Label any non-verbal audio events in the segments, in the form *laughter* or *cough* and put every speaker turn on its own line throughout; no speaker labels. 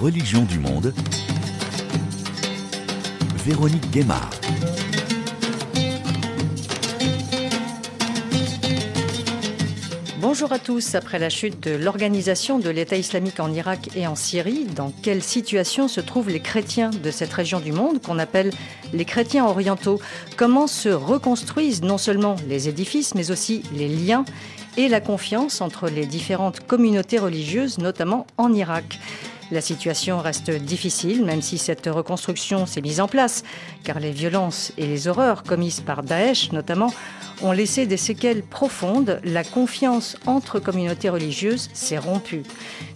Religion du monde. Véronique Guémard.
Bonjour à tous. Après la chute de l'organisation de l'État islamique en Irak et en Syrie, dans quelle situation se trouvent les chrétiens de cette région du monde qu'on appelle les chrétiens orientaux? Comment se reconstruisent non seulement les édifices, mais aussi les liens et la confiance entre les différentes communautés religieuses, notamment en Irak? La situation reste difficile, même si cette reconstruction s'est mise en place, car les violences et les horreurs commises par Daesh, notamment, ont laissé des séquelles profondes. La confiance entre communautés religieuses s'est rompue.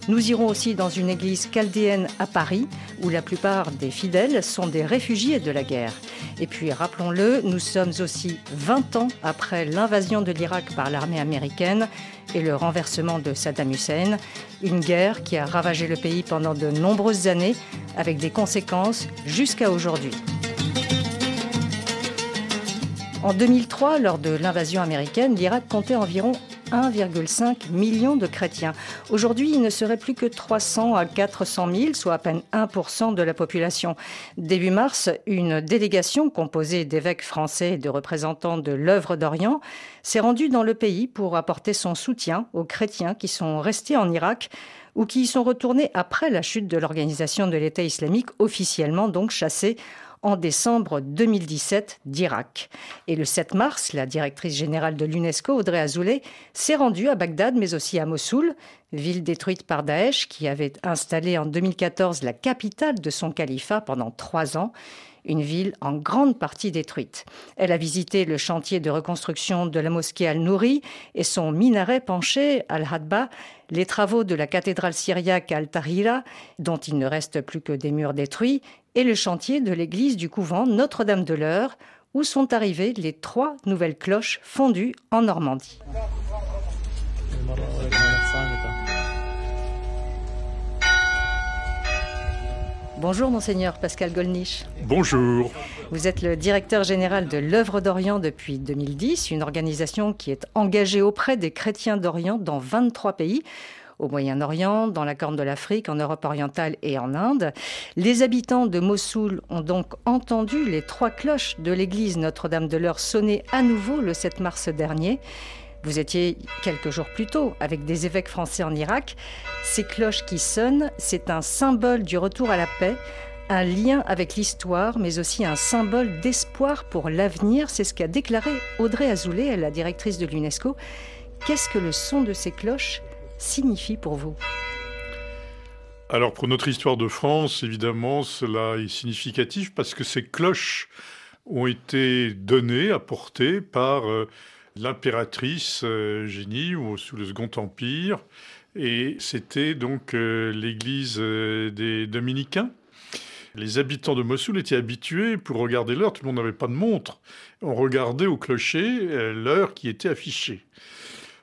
Nous irons aussi dans une église chaldéenne à Paris, où la plupart des fidèles sont des réfugiés de la guerre. Et puis, rappelons-le, nous sommes aussi 20 ans après l'invasion de l'Irak par l'armée américaine et le renversement de Saddam Hussein, une guerre qui a ravagé le pays pendant de nombreuses années, avec des conséquences jusqu'à aujourd'hui. En 2003, lors de l'invasion américaine, l'Irak comptait environ 1,5 million de chrétiens. Aujourd'hui, il ne serait plus que 300 à 400 000, soit à peine 1% de la population. Début mars, une délégation composée d'évêques français et de représentants de l'œuvre d'Orient s'est rendue dans le pays pour apporter son soutien aux chrétiens qui sont restés en Irak ou qui y sont retournés après la chute de l'organisation de l'État islamique, officiellement donc chassée en décembre 2017 d'Irak. Et le 7 mars, la directrice générale de l'UNESCO, Audrey Azoulay, s'est rendue à Bagdad, mais aussi à Mossoul, ville détruite par Daesh, qui avait installé en 2014 la capitale de son califat pendant trois ans une ville en grande partie détruite. Elle a visité le chantier de reconstruction de la mosquée Al-Nouri et son minaret penché Al-Hadba, les travaux de la cathédrale syriaque Al-Tahira, dont il ne reste plus que des murs détruits, et le chantier de l'église du couvent Notre-Dame de l'Eure, où sont arrivées les trois nouvelles cloches fondues en Normandie. Bonjour monseigneur Pascal Golnisch.
Bonjour.
Vous êtes le directeur général de l'œuvre d'Orient depuis 2010, une organisation qui est engagée auprès des chrétiens d'Orient dans 23 pays au Moyen-Orient, dans la Corne de l'Afrique, en Europe orientale et en Inde. Les habitants de Mossoul ont donc entendu les trois cloches de l'église Notre-Dame de l'Heure sonner à nouveau le 7 mars dernier. Vous étiez quelques jours plus tôt avec des évêques français en Irak. Ces cloches qui sonnent, c'est un symbole du retour à la paix, un lien avec l'histoire, mais aussi un symbole d'espoir pour l'avenir. C'est ce qu'a déclaré Audrey Azoulay, la directrice de l'UNESCO. Qu'est-ce que le son de ces cloches? Signifie pour vous
Alors pour notre histoire de France, évidemment, cela est significatif parce que ces cloches ont été données, apportées par... Euh, l'impératrice euh, Génie ou sous le Second Empire. Et c'était donc euh, l'église euh, des dominicains. Les habitants de Mossoul étaient habitués pour regarder l'heure, tout le monde n'avait pas de montre. On regardait au clocher l'heure qui était affichée.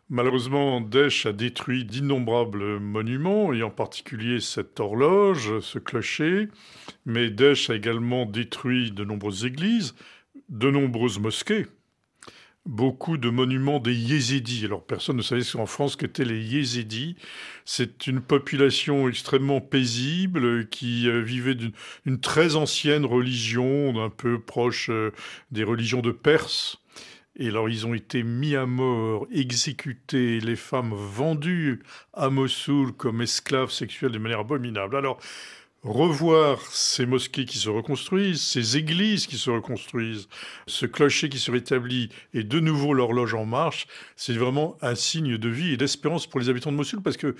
Malheureusement, Daesh a détruit d'innombrables monuments, et en particulier cette horloge, ce clocher. Mais Daesh a également détruit de nombreuses églises, de nombreuses mosquées beaucoup de monuments des Yézidis. Alors personne ne savait en France qu'étaient les Yézidis. C'est une population extrêmement paisible qui euh, vivait d'une très ancienne religion, un peu proche euh, des religions de Perse. Et alors ils ont été mis à mort, exécutés, les femmes vendues à Mossoul comme esclaves sexuelles de manière abominable. Alors revoir ces mosquées qui se reconstruisent, ces églises qui se reconstruisent, ce clocher qui se rétablit et de nouveau l'horloge en marche, c'est vraiment un signe de vie et d'espérance pour les habitants de Mossoul parce que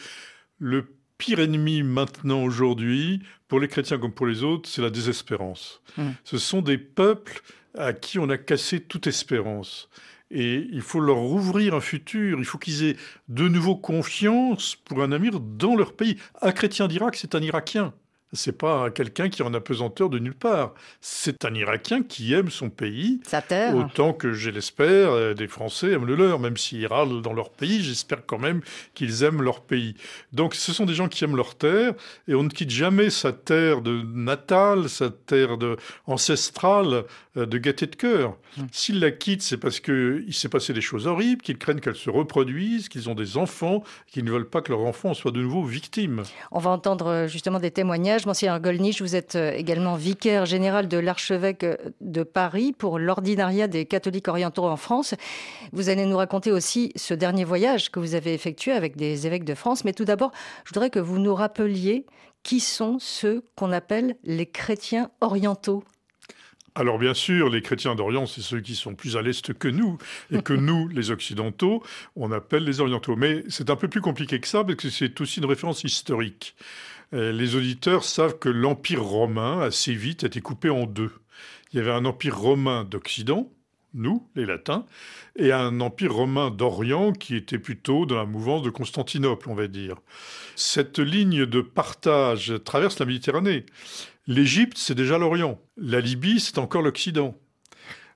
le pire ennemi maintenant aujourd'hui, pour les chrétiens comme pour les autres, c'est la désespérance. Mmh. Ce sont des peuples à qui on a cassé toute espérance. Et il faut leur ouvrir un futur, il faut qu'ils aient de nouveau confiance pour un avenir dans leur pays. Un chrétien d'Irak, c'est un Irakien. C'est pas quelqu'un qui est en apesanteur de nulle part. C'est un Irakien qui aime son pays.
Sa terre.
Autant que, je l'espère, euh, des Français aiment le leur. Même s'ils râlent dans leur pays, j'espère quand même qu'ils aiment leur pays. Donc ce sont des gens qui aiment leur terre et on ne quitte jamais sa terre de natale, sa terre de ancestrale euh, de gaieté de cœur. Mmh. S'ils la quittent, c'est parce qu'il s'est passé des choses horribles, qu'ils craignent qu'elles se reproduisent, qu'ils ont des enfants, qu'ils ne veulent pas que leurs enfants soient de nouveau victimes.
On va entendre euh, justement des témoignages. Monsieur Golnisch, vous êtes euh, également vicaire général de l'archevêque euh, de Paris pour l'ordinariat des catholiques orientaux en France. Vous allez nous raconter aussi ce dernier voyage que vous avez effectué avec des évêques de France. Mais tout d'abord, je voudrais que vous nous rappeliez qui sont ceux qu'on appelle les chrétiens orientaux
alors bien sûr, les chrétiens d'Orient, c'est ceux qui sont plus à l'Est que nous, et que *laughs* nous, les Occidentaux, on appelle les Orientaux. Mais c'est un peu plus compliqué que ça, parce que c'est aussi une référence historique. Euh, les auditeurs savent que l'Empire romain, assez vite, a été coupé en deux. Il y avait un Empire romain d'Occident, nous, les Latins, et un empire romain d'Orient qui était plutôt dans la mouvance de Constantinople, on va dire. Cette ligne de partage traverse la Méditerranée. L'Égypte, c'est déjà l'Orient. La Libye, c'est encore l'Occident.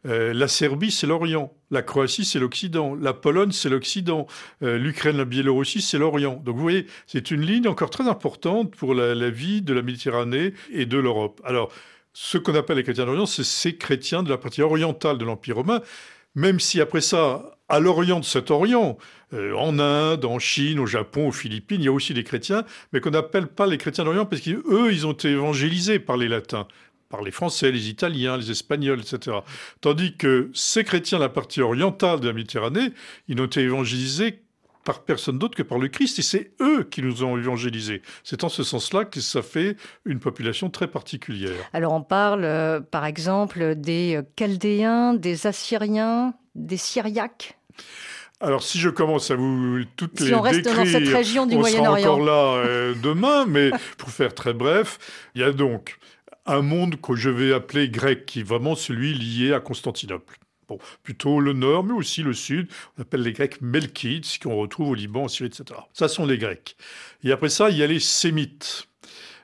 Euh, la Serbie, c'est l'Orient. La Croatie, c'est l'Occident. La Pologne, c'est l'Occident. Euh, L'Ukraine, la Biélorussie, c'est l'Orient. Donc vous voyez, c'est une ligne encore très importante pour la, vie de la Méditerranée et de l'Europe. Alors, ce qu'on appelle les chrétiens d'Orient, c'est ces chrétiens de la partie orientale de l'Empire romain, même si après ça, à l'Orient de cet Orient, euh, en Inde, en Chine, au Japon, aux Philippines, il y a aussi des chrétiens, mais qu'on n'appelle pas les chrétiens d'Orient parce qu'eux, ils ont été évangélisés par les latins par les Français, les Italiens, les Espagnols, etc. Tandis que ces chrétiens de la partie orientale de la Méditerranée, ils n'ont été évangélisés par personne d'autre que par le Christ, et c'est eux qui nous ont évangélisés. C'est en ce sens-là que ça fait une population très particulière.
Alors on parle, euh, par exemple, des Chaldéens, des Assyriens, des Syriaques?
Alors, si je commence à vous toutes
si
les
on reste
décrire,
dans cette région du
on
Moyen-Orient.
sera encore là euh, demain, mais pour faire très bref, il y a donc un monde que je vais appeler grec, qui est vraiment celui lié à Constantinople. Bon, plutôt le nord, mais aussi le sud. On appelle les Grecs Melkites, qu'on retrouve au Liban, en Syrie, etc. Ça sont les Grecs. Et après ça, il y a les Sémites,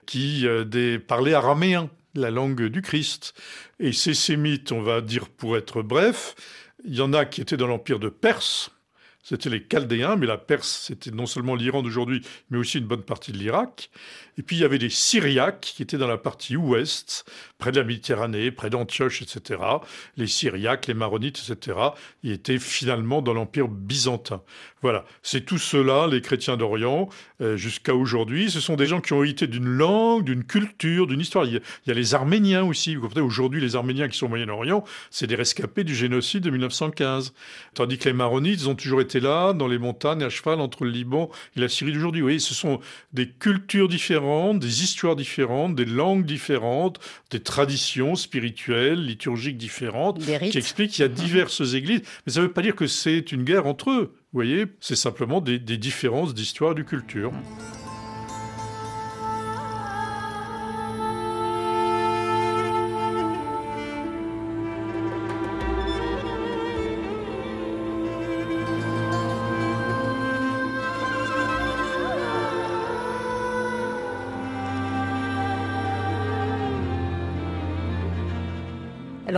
qui euh, des, parlaient araméen, la langue du Christ. Et ces Sémites, on va dire pour être bref, il y en a qui étaient dans l'empire de Perse, c'était les Chaldéens, mais la Perse, c'était non seulement l'Iran d'aujourd'hui, mais aussi une bonne partie de l'Irak. Et puis il y avait des Syriaques qui étaient dans la partie ouest, près de la Méditerranée, près d'Antioche, etc. Les Syriaques, les Maronites, etc. Ils étaient finalement dans l'Empire byzantin. Voilà, c'est tout cela, les chrétiens d'Orient, euh, jusqu'à aujourd'hui. Ce sont des gens qui ont hérité d'une langue, d'une culture, d'une histoire. Il y, a, les Arméniens aussi. Vous comprenez, aujourd'hui, les Arméniens qui sont au Moyen-Orient, c'est des rescapés du génocide de 1915. Tandis que les Maronites, ils ont toujours été là, dans les montagnes, à cheval, entre le Liban et la Syrie d'aujourd'hui. Vous voyez, ce sont des cultures différentes des histoires différentes, des langues différentes, des traditions spirituelles, liturgiques différentes, qui expliquent qu'il y a diverses églises. Mais ça ne veut pas dire que c'est une guerre entre eux. Vous voyez, c'est simplement des, des différences d'histoire et de culture.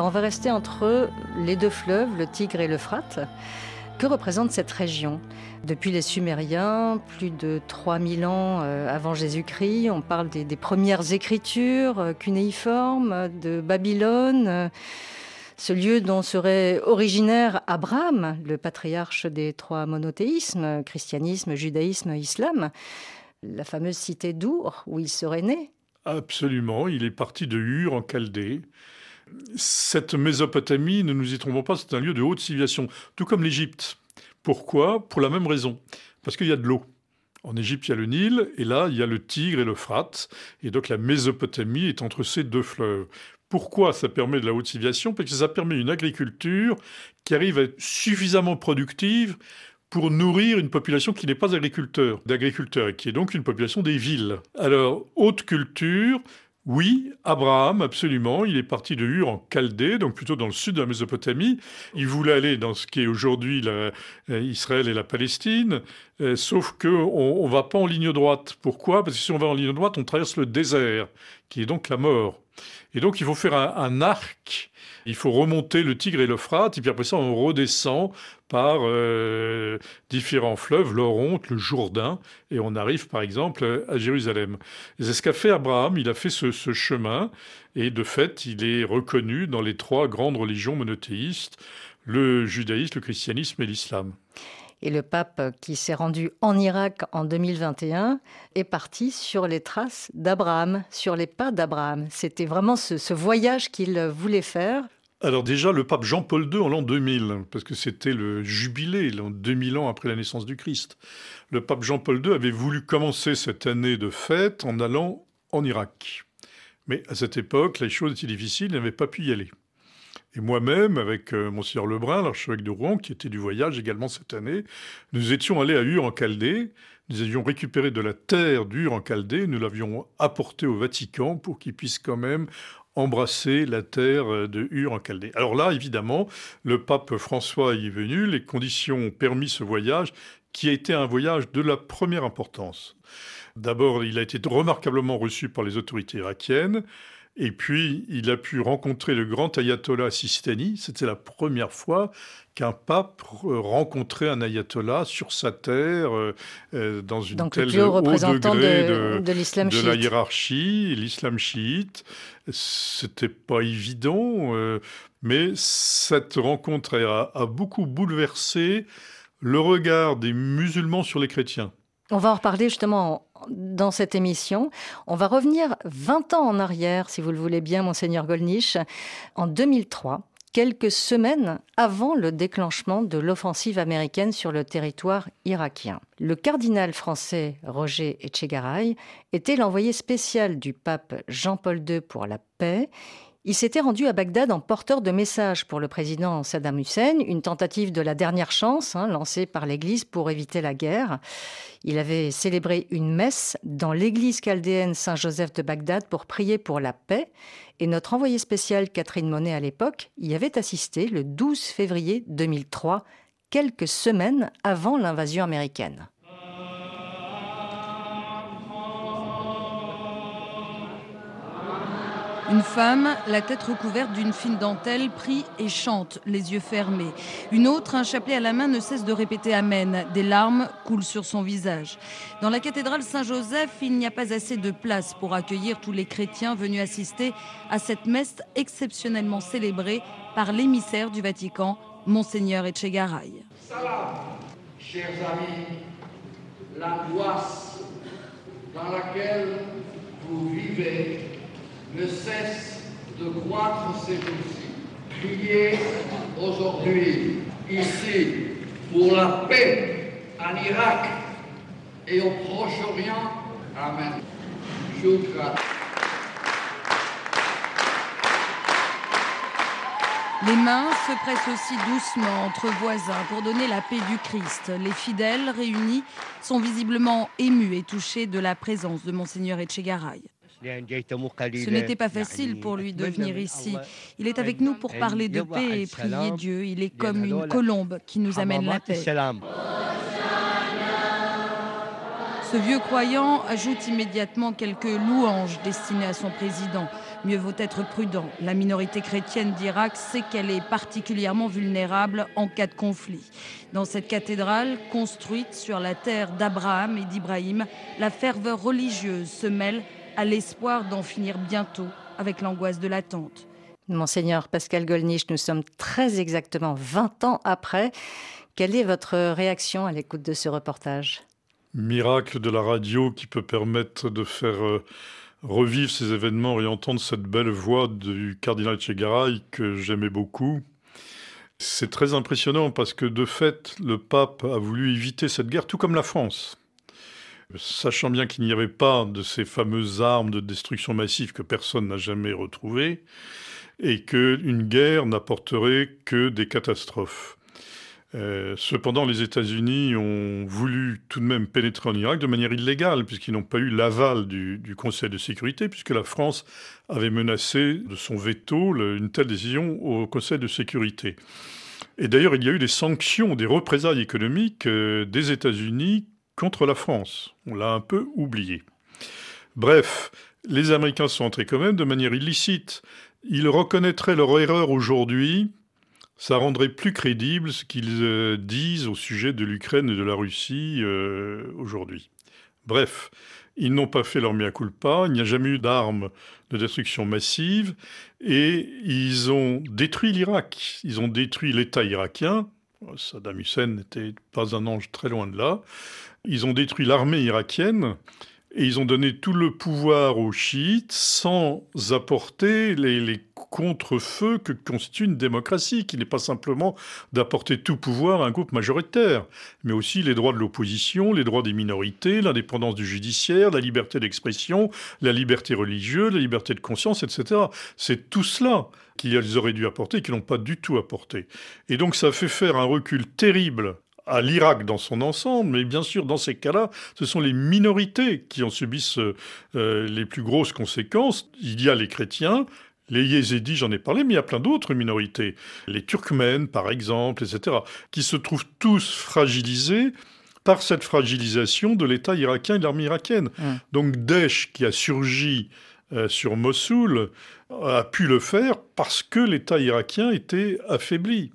On va rester entre les deux fleuves, le Tigre et l'Euphrate. Que représente cette région? Depuis les Sumériens, plus de 3000 ans euh, avant Jésus-Christ, on parle des, premières écritures euh, cunéiformes de Babylone, euh, ce lieu dont serait originaire Abraham, le patriarche des trois monothéismes, christianisme, judaïsme, islam, la fameuse cité d'Our, où il serait né.
Absolument, il est parti de Ur en Chaldée. Cette Mésopotamie, ne nous y trompons pas, c'est un lieu de haute civilisation, tout comme l'Égypte. Pourquoi? Pour la même raison. Parce qu'il y a de l'eau. En Égypte, il y a le Nil, et là, il y a le Tigre et l'Euphrate. Et donc, la Mésopotamie est entre ces deux fleuves. Pourquoi ça permet de la haute civilisation? Parce que ça permet une agriculture qui arrive à être suffisamment productive pour nourrir une population qui n'est pas agriculteur, d'agriculteurs, et qui est donc une population des villes. Alors, haute culture, Oui, Abraham, absolument. Il est parti de Ur en Chaldée, donc plutôt dans le sud de la Mésopotamie. Il voulait aller dans ce qui est aujourd'hui euh, Israël et la Palestine, euh, sauf qu'on ne va pas en ligne droite. Pourquoi? Parce que si on va en ligne droite, on traverse le désert, qui est donc la mort. Et donc il faut faire un arc il faut remonter le Tigre et l'Euphrate, et puis après ça, on redescend par euh, différents fleuves, l'Oronte, le Jourdain, et on arrive par exemple à Jérusalem. C'est ce qu'a fait Abraham, il a fait ce, ce, chemin, et de fait, il est reconnu dans les trois grandes religions monothéistes, le judaïsme, le christianisme et l'islam.
Et le pape qui s'est rendu en Irak en 2021 est parti sur les traces d'Abraham, sur les pas d'Abraham. C'était vraiment ce, voyage qu'il voulait faire
alors déjà, le pape Jean-Paul II en l'an 2000, parce que c'était le jubilé, l'an 2000 ans après la naissance du Christ. Le pape Jean-Paul II avait voulu commencer cette année de fête en allant en Irak. Mais à cette époque, les choses étaient difficiles, il n'avait pas pu y aller. Et moi-même, avec euh, Monseigneur Lebrun, l'archevêque de Rouen, qui était du voyage également cette année, nous étions allés à Ur en Chaldée. Nous avions récupéré de la terre d'Ur en Chaldée, nous l'avions apportée au Vatican pour qu'il puisse quand même embrasser la terre de Ur en Chaldée. Alors là, évidemment, le pape François y est venu, les conditions ont permis ce voyage qui a été un voyage de la première importance. D'abord, il a été remarquablement reçu par les autorités irakiennes. Et puis, il a pu rencontrer le grand ayatollah Sistani. C'était la première fois qu'un pape rencontrait un ayatollah sur sa terre, euh, euh, dans une
Donc,
telle
le haut représentant
degré
de, de, l'islam
de la hiérarchie, l'islam chiite. C'était pas évident, euh, mais cette rencontre a, a beaucoup bouleversé le regard des musulmans sur les chrétiens.
On va en reparler justement dans cette émission. On va revenir 20 ans en arrière, si vous le voulez bien, monseigneur Golnisch. En 2003, quelques semaines avant le déclenchement de l'offensive américaine sur le territoire irakien. Le cardinal français Roger Etchegaray était l'envoyé spécial du pape Jean-Paul II pour la paix. Il s'était rendu à Bagdad en porteur de messages pour le président Saddam Hussein, une tentative de la dernière chance hein, lancée par l'Église pour éviter la guerre. Il avait célébré une messe dans l'église chaldéenne Saint-Joseph de Bagdad pour prier pour la paix. Et notre envoyée spéciale Catherine Monet à l'époque y avait assisté le 12 février 2003, quelques semaines avant l'invasion américaine.
Une femme, la tête recouverte d'une fine dentelle, prie et chante, les yeux fermés. Une autre, un chapelet à la main, ne cesse de répéter Amen. Des larmes coulent sur son visage. Dans la cathédrale Saint-Joseph, il n'y a pas assez de place pour accueillir tous les chrétiens venus assister à cette messe exceptionnellement célébrée par l'émissaire du Vatican, Monseigneur Etchegaray.
Salam, chers amis, l'angoisse dans laquelle vous vivez ne cesse de croître ces jours-ci. Priez aujourd'hui, ici, pour la paix en Irak et au Proche-Orient. Amen. Shukra.
Les mains se pressent aussi doucement entre voisins pour donner la paix du Christ. Les fidèles réunis sont visiblement émus et touchés de la présence de Monseigneur Etchegaray. Ce n'était pas facile pour lui de venir ici. Il est avec nous pour parler de paix et prier Dieu. Il est comme une colombe qui nous amène la paix. Ce vieux croyant ajoute immédiatement quelques louanges destinées à son président. Mieux vaut être prudent. La minorité chrétienne d'Irak sait qu'elle est particulièrement vulnérable en cas de conflit. Dans cette cathédrale, construite sur la terre d'Abraham et d'Ibrahim, la ferveur religieuse se mêle à l'espoir d'en finir bientôt avec l'angoisse de l'attente.
Monseigneur Pascal Golnisch, nous sommes très exactement 20 ans après. Quelle est votre réaction à l'écoute de ce reportage?
Miracle de la radio qui peut permettre de faire euh, revivre ces événements et entendre cette belle voix du cardinal Chegaray que j'aimais beaucoup. C'est très impressionnant parce que de fait, le pape a voulu éviter cette guerre, tout comme la France sachant bien qu'il n'y avait pas de ces fameuses armes de destruction massive que personne n'a jamais retrouvées, et qu'une guerre n'apporterait que des catastrophes. Euh, cependant, les États-Unis ont voulu tout de même pénétrer en Irak de manière illégale, puisqu'ils n'ont pas eu l'aval du, Conseil de sécurité, puisque la France avait menacé de son veto une telle décision au Conseil de sécurité. Et d'ailleurs, il y a eu des sanctions, des représailles économiques euh, des États-Unis contre la France. On l'a un peu oublié. Bref, les Américains sont entrés quand même de manière illicite. Ils reconnaîtraient leur erreur aujourd'hui ça rendrait plus crédible ce qu'ils euh, disent au sujet de l'Ukraine et de la Russie euh, aujourd'hui. Bref, ils n'ont pas fait leur mea culpa, il n'y a jamais eu d'armes de destruction massive, et ils ont détruit l'Irak, ils ont détruit l'État irakien, Saddam Hussein n'était pas un ange très loin de là, ils ont détruit l'armée irakienne, et ils ont donné tout le pouvoir aux chiites sans apporter les, les contre-feux que constitue une démocratie, qui n'est pas simplement d'apporter tout pouvoir à un groupe majoritaire, mais aussi les droits de l'opposition, les droits des minorités, l'indépendance du judiciaire, la liberté d'expression, la liberté religieuse, la liberté de conscience, etc. C'est tout cela qu'ils auraient dû apporter et qu'ils n'ont pas du tout apporté. Et donc ça fait faire un recul terrible à l'Irak dans son ensemble, mais bien sûr, dans ces cas-là, ce sont les minorités qui en subissent euh, les plus grosses conséquences. Il y a les chrétiens, les yézidis, j'en ai parlé, mais il y a plein d'autres minorités. Les turkmènes, par exemple, etc., qui se trouvent tous fragilisés par cette fragilisation de l'État irakien et de l'armée irakienne. Donc Daesh, qui a surgi euh, sur Mossoul, a pu le faire parce que l'État irakien était affaibli.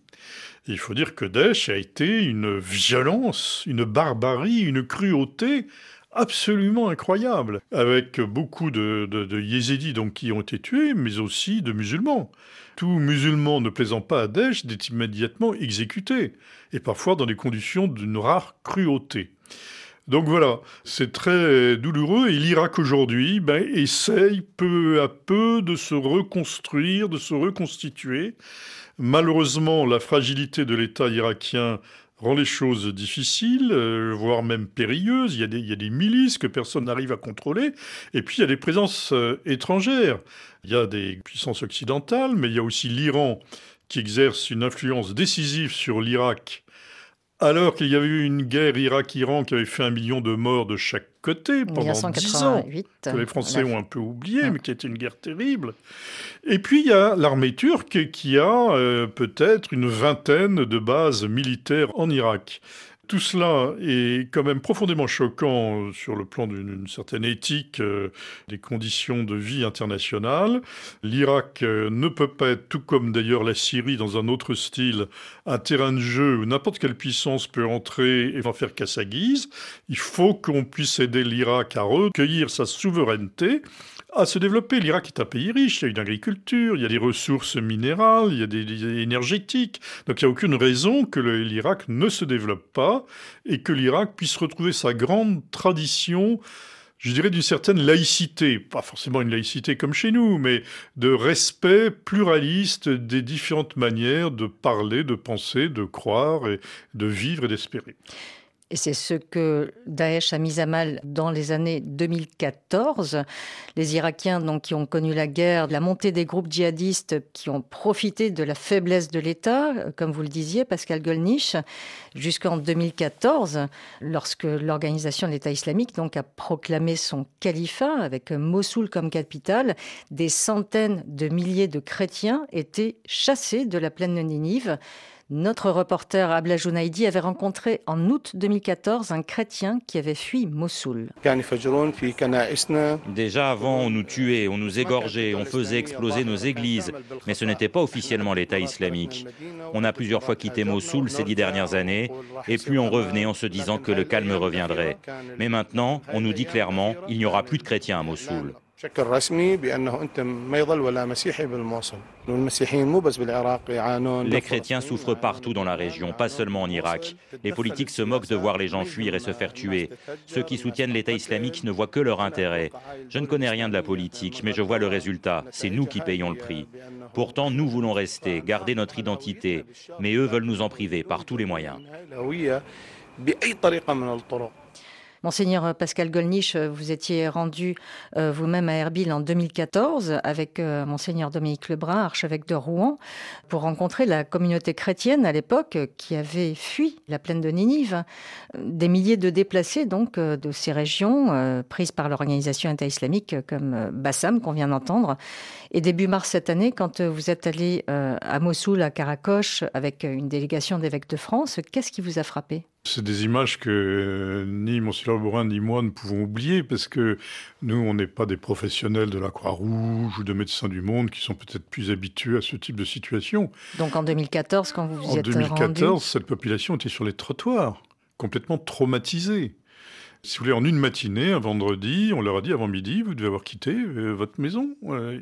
Il faut dire que Daesh a été une violence, une barbarie, une cruauté absolument incroyable, avec beaucoup de, de, yézidis donc, qui ont été tués, mais aussi de musulmans. Tout musulman ne plaisant pas à Daesh est immédiatement exécuté, et parfois dans des conditions d'une rare cruauté. Donc voilà, c'est très douloureux et l'Irak aujourd'hui ben, essaye peu à peu de se reconstruire, de se reconstituer. Malheureusement, la fragilité de l'État irakien rend les choses difficiles, euh, voire même périlleuses. Il y, a des, milices que personne n'arrive à contrôler. Et puis, il y a des présences euh, étrangères. Il y a des puissances occidentales, mais il y a aussi l'Iran qui exerce une influence décisive sur l'Irak alors qu'il y avait eu une guerre Irak-Iran qui avait fait un million de morts de chaque côté pendant dix ans, que les Français ont un peu oublié, mais qui était une guerre terrible. Et puis il y a l'armée turque qui a euh, peut-être une vingtaine de bases militaires en Irak. Tout cela est quand même profondément choquant sur le plan d'une certaine éthique euh, des conditions de vie internationales. L'Irak euh, ne peut pas être, tout comme d'ailleurs la Syrie dans un autre style, un terrain de jeu où n'importe quelle puissance peut entrer et en faire qu'à sa guise. Il faut qu'on puisse aider l'Irak à recueillir sa souveraineté à se développer. L'Irak est un pays riche, il y a une agriculture, il y a des ressources minérales, il y a des, énergétiques. Donc il n'y a aucune raison que l'Irak ne se développe pas et que l'Irak puisse retrouver sa grande tradition je dirais d'une certaine laïcité, pas forcément une laïcité comme chez nous, mais de respect pluraliste des différentes manières de parler, de penser, de croire et de vivre et d'espérer.
Et c'est ce que Daesh a mis à mal dans les années 2014. Les Irakiens donc, qui ont connu la guerre, la montée des groupes djihadistes qui ont profité de la faiblesse de l'État, comme vous le disiez, Pascal Golnisch, jusqu'en 2014, lorsque l'organisation de l'État islamique donc, a proclamé son califat avec Mossoul comme capitale, des centaines de milliers de chrétiens étaient chassés de la plaine de Ninive. Notre reporter Abla Jounaidi avait rencontré en août 2014 un chrétien qui avait fui Mossoul.
Déjà avant, on nous tuait, on nous égorgeait, on faisait exploser nos églises, mais ce n'était pas officiellement l'État islamique. On a plusieurs fois quitté Mossoul ces dix dernières années, et puis on revenait en se disant que le calme reviendrait. Mais maintenant, on nous dit clairement, il n'y aura plus de chrétiens à Mossoul. Les chrétiens souffrent partout dans la région, pas seulement en Irak. Les politiques se moquent de voir les gens fuir et se faire tuer. Ceux qui soutiennent l'État islamique ne voient que leur intérêt. Je ne connais rien de la politique, mais je vois le résultat. C'est nous qui payons le prix. Pourtant, nous voulons rester, garder notre identité, mais eux veulent nous en priver par tous les moyens.
Monseigneur Pascal Golnisch, vous étiez rendu vous-même à Erbil en 2014 avec Monseigneur Dominique Lebrun, archevêque de Rouen, pour rencontrer la communauté chrétienne à l'époque qui avait fui la plaine de Ninive. Des milliers de déplacés donc de ces régions prises par l'organisation inter-islamique comme Bassam qu'on vient d'entendre. Et début mars cette année, quand vous êtes allé à Mossoul, à Karakoche, avec une délégation d'évêques de France, qu'est-ce qui vous a frappé?
C'est des images que euh, ni Monsieur Borin ni moi ne pouvons oublier parce que nous, on n'est pas des professionnels de la Croix-Rouge ou de Médecins du Monde qui sont peut-être plus habitués à ce type de situation.
Donc en 2014, quand vous vous
en
êtes
En 2014, cette population était sur les trottoirs, complètement traumatisée. Si vous voulez, en une matinée, un vendredi, on leur a dit avant midi, vous devez avoir quitté euh, votre maison. Euh,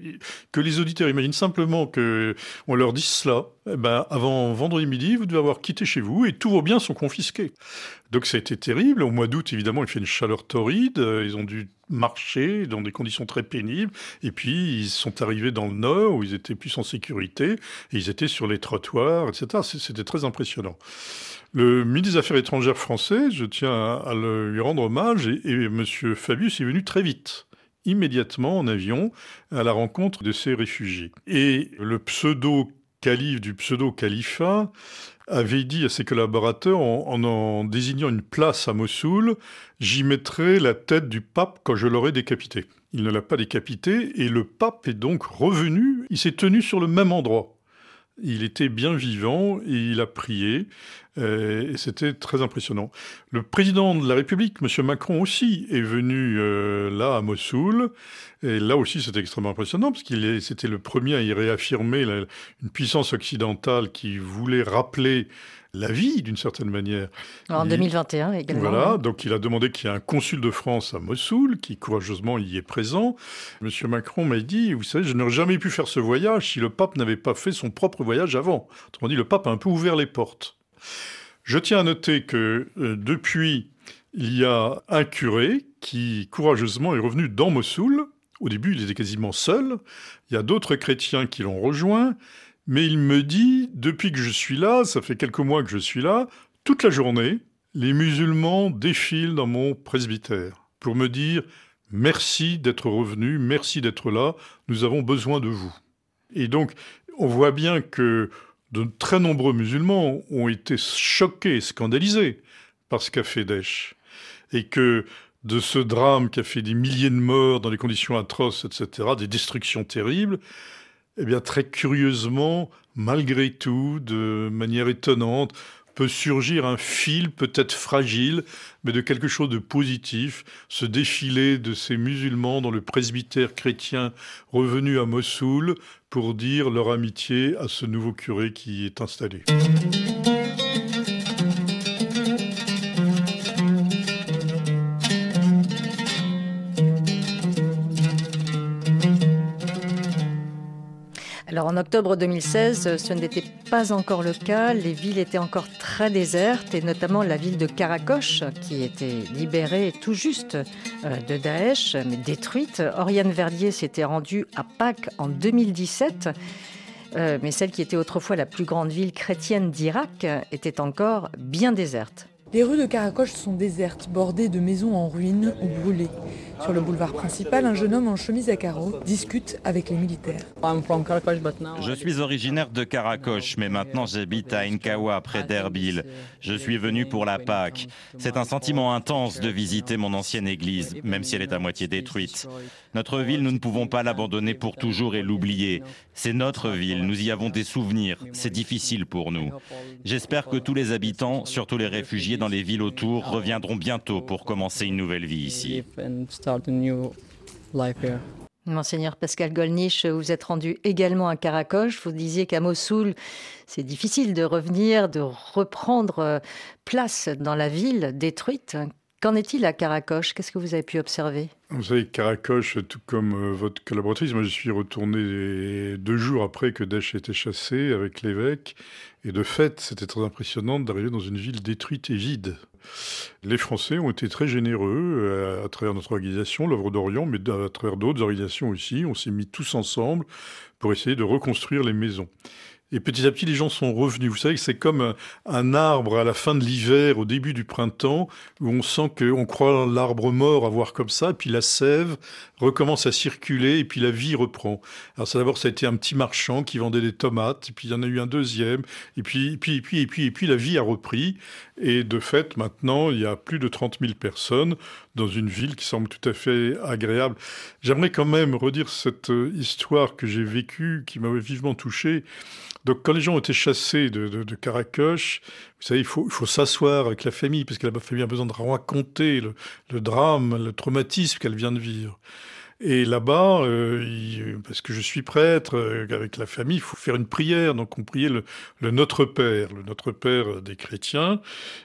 que les auditeurs imaginent simplement que on leur dise cela. Eh ben, avant vendredi midi, vous devez avoir quitté chez vous et tous vos biens sont confisqués. Donc ça a été terrible. Au mois d'août, évidemment, il fait une chaleur torride. Ils ont dû marcher dans des conditions très pénibles. Et puis, ils sont arrivés dans le nord où ils étaient plus en sécurité. Et ils étaient sur les trottoirs, etc. C'était très impressionnant. Le ministre des Affaires étrangères français, je tiens à, lui rendre hommage, et, et M. Fabius est venu très vite immédiatement en avion à la rencontre de ces réfugiés. Et le pseudo calife du pseudo-califat avait dit à ses collaborateurs, en, désignant une place à Mossoul, j'y mettrai la tête du pape quand je l'aurai décapité. Il ne l'a pas décapité et le pape est donc revenu, il s'est tenu sur le même endroit. Il était bien vivant et il a prié. Euh, et c'était très impressionnant. Le président de la République, M. Macron aussi, est venu euh, là à Mossoul. Et là aussi, c'était extrêmement impressionnant parce qu'il c'était le premier à y réaffirmer une puissance occidentale qui voulait rappeler la vie d'une certaine manière.
En 2021 également.
Voilà, donc il a demandé qu'il y ait un consul de France à Mossoul, qui courageusement y est présent. Monsieur Macron m'a dit, vous savez, je n'aurais jamais pu faire ce voyage si le pape n'avait pas fait son propre voyage avant. Autrement dit, le pape a un peu ouvert les portes. Je tiens à noter que euh, depuis, il y a un curé qui courageusement est revenu dans Mossoul. Au début, il était quasiment seul. Il y a d'autres chrétiens qui l'ont rejoint. Mais il me dit, depuis que je suis là, ça fait quelques mois que je suis là, toute la journée, les musulmans défilent dans mon presbytère pour me dire merci d'être revenu, merci d'être là, nous avons besoin de vous. Et donc, on voit bien que de très nombreux musulmans ont été choqués, scandalisés par ce qu'a fait Daesh. Et que de ce drame qui a fait des milliers de morts dans des conditions atroces, etc., des destructions terribles, eh bien, très curieusement, malgré tout, de manière étonnante, peut surgir un fil peut-être fragile, mais de quelque chose de positif, ce défilé de ces musulmans dans le presbytère chrétien revenu à Mossoul pour dire leur amitié à ce nouveau curé qui est installé.
En octobre 2016, ce n'était pas encore le cas. Les villes étaient encore très désertes et notamment la ville de Karakoche qui était libérée tout juste euh, de Daesh, mais détruite. Oriane Verdier s'était rendue à Pâques en 2017. Euh, mais celle qui était autrefois la plus grande ville chrétienne d'Irak était encore bien déserte.
Les rues de Karakoche sont désertes, bordées de maisons en ruine ou brûlées. Sur le boulevard principal, un jeune homme en chemise à carreaux discute avec les militaires.
Je suis originaire de Karakoche, mais maintenant j'habite à Inkawa, près d'Erbil. Je suis venu pour la Pâque. C'est un sentiment intense de visiter mon ancienne église, même si elle est à moitié détruite. Notre ville, nous ne pouvons pas l'abandonner pour toujours et l'oublier. C'est notre ville, nous y avons des souvenirs. C'est difficile pour nous. J'espère que tous les habitants, surtout les réfugiés dans les villes autour, reviendront bientôt pour commencer une nouvelle vie ici.
Monseigneur Pascal Golnisch, vous êtes rendu également à Karakoche. Vous disiez qu'à Mossoul, c'est difficile de revenir, de reprendre euh, place dans la ville détruite. Qu'en est-il à Karakoche Qu'est-ce que vous avez pu observer?
Vous savez, Karakoche, tout comme euh, votre collaboratrice, moi je suis retourné deux jours après que Daesh ait été chassé avec l'évêque. Et de fait, c'était très impressionnant d'arriver dans une ville détruite et vide. Les Français ont été très généreux euh, à, travers notre organisation, l'œuvre d'Orient, mais à travers d'autres organisations aussi. On s'est mis tous ensemble pour essayer de reconstruire les maisons. Et petit à petit, les gens sont revenus. Vous savez, c'est comme un arbre à la fin de l'hiver, au début du printemps, où on sent qu'on croit l'arbre mort à voir comme ça, puis la sève recommence à circuler, et puis la vie reprend. Alors ça d'abord, ça a été un petit marchand qui vendait des tomates, et puis il y en a eu un deuxième, et puis, et puis, et puis, et puis, et puis la vie a repris. Et de fait, maintenant, il y a plus de 30 000 personnes dans une ville qui semble tout à fait agréable. J'aimerais quand même redire cette histoire que j'ai vécue, qui m'avait vivement touché. Donc quand les gens ont été chassés de, de, Caracoche, vous savez, il faut, s'asseoir avec la famille, parce que la famille a besoin de raconter le, drame, le traumatisme qu'elle vient de vivre. Et là-bas, euh, parce que je suis prêtre, euh, avec la famille, il faut faire une prière. Donc on priait le, Notre Père, le Notre Père des chrétiens,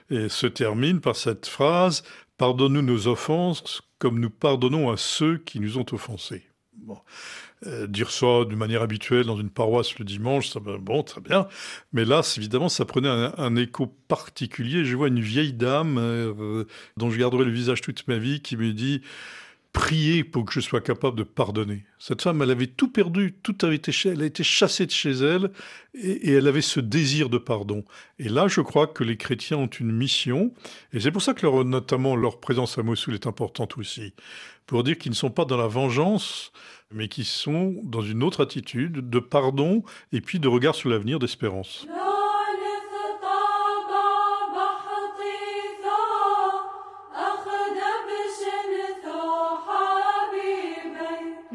et se termine par cette phrase Pardonne-nous nos offenses comme nous pardonnons à ceux qui nous ont offensés. Euh, dire ça de manière habituelle dans une paroisse le dimanche, ça, bon, très bien. Mais là, évidemment, ça prenait un, un, écho particulier. Je vois une vieille dame euh, dont je garderai le visage toute ma vie qui me dit prier pour que je sois capable de pardonner. Cette femme, elle avait tout perdu, tout avait été, elle a été chassée de chez elle, et, elle avait ce désir de pardon. Et là, je crois que les chrétiens ont une mission, et c'est pour ça que leur, notamment leur présence à Mossoul est importante aussi, pour dire qu'ils ne sont pas dans la vengeance, mais qui sont dans une autre attitude de pardon et puis de regard sur l'avenir d'espérance.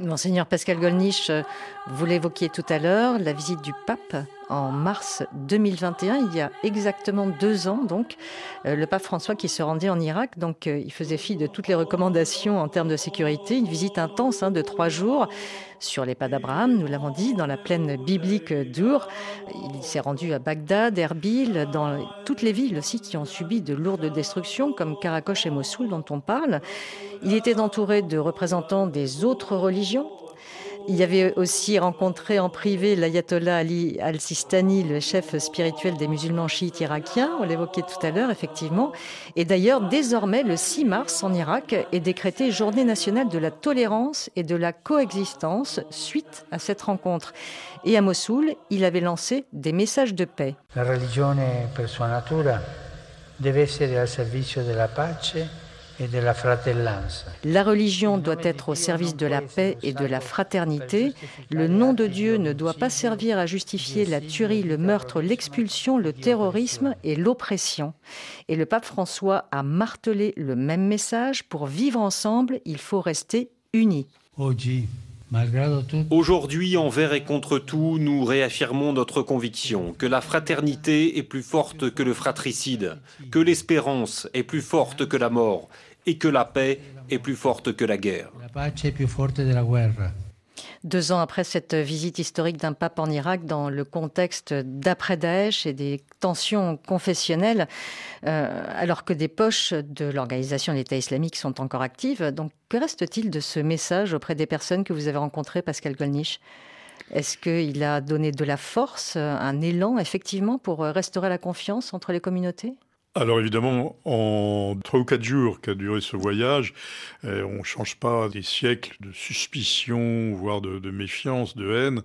Monseigneur Pascal Golnisch, vous l'évoquiez tout à l'heure, la visite du pape en mars 2021, il y a exactement deux ans, donc, euh, le pape François qui se rendait en Irak. Donc, euh, il faisait fi de toutes les recommandations en termes de sécurité. Une visite intense hein, de trois jours sur les pas d'Abraham, nous l'avons dit, dans la plaine biblique d'Ur. Il s'est rendu à Bagdad, Erbil, dans toutes les villes aussi qui ont subi de lourdes destructions, comme Karakosh et Mossoul dont on parle. Il était entouré de représentants des autres religions, il avait aussi rencontré en privé l'ayatollah Ali al-Sistani, le chef spirituel des musulmans chiites irakiens, on l'évoquait tout à l'heure effectivement. Et d'ailleurs, désormais, le 6 mars en Irak est décrété journée nationale de la tolérance et de la coexistence suite à cette rencontre. Et à Mossoul, il avait lancé des messages de paix.
La religion, per sua natura, deve essere al servizio della pace
la religion doit être au service de la paix et de la fraternité. Le nom de Dieu ne doit pas servir à justifier la tuerie, le meurtre, l'expulsion, le terrorisme et l'oppression. Et le pape François a martelé le même message. Pour vivre ensemble, il faut rester unis.
Aujourd'hui, envers et contre tout, nous réaffirmons notre conviction que la fraternité est plus forte que le fratricide, que l'espérance est plus forte que la mort et que la paix est plus forte que la guerre.
Deux ans après cette visite historique d'un pape en Irak, dans le contexte d'après-Daesh et des tensions confessionnelles, euh, alors que des poches de l'organisation d'État islamique sont encore actives, que reste-t-il de ce message auprès des personnes que vous avez rencontrées, Pascal Golnisch Est-ce qu'il a donné de la force, un élan, effectivement, pour restaurer la confiance entre les communautés?
Alors évidemment, en trois ou quatre jours qu'a duré ce voyage, euh, on ne change pas des siècles de suspicion, voire de, méfiance, de haine.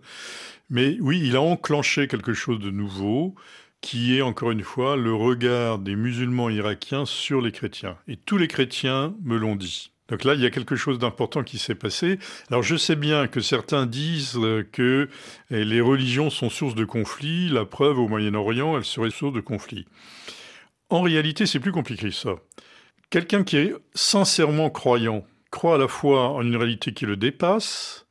Mais oui, il a enclenché quelque chose de nouveau, qui est encore une fois le regard des musulmans irakiens sur les chrétiens. Et tous les chrétiens me l'ont dit. Donc là, il y a quelque chose d'important qui s'est passé. Alors je sais bien que certains disent que les religions sont source de conflits. La preuve au Moyen-Orient, elles seraient source de conflits. En réalité, c'est plus compliqué ça. Quelqu'un qui est sincèrement croyant croit à la fois en une réalité qui le dépasse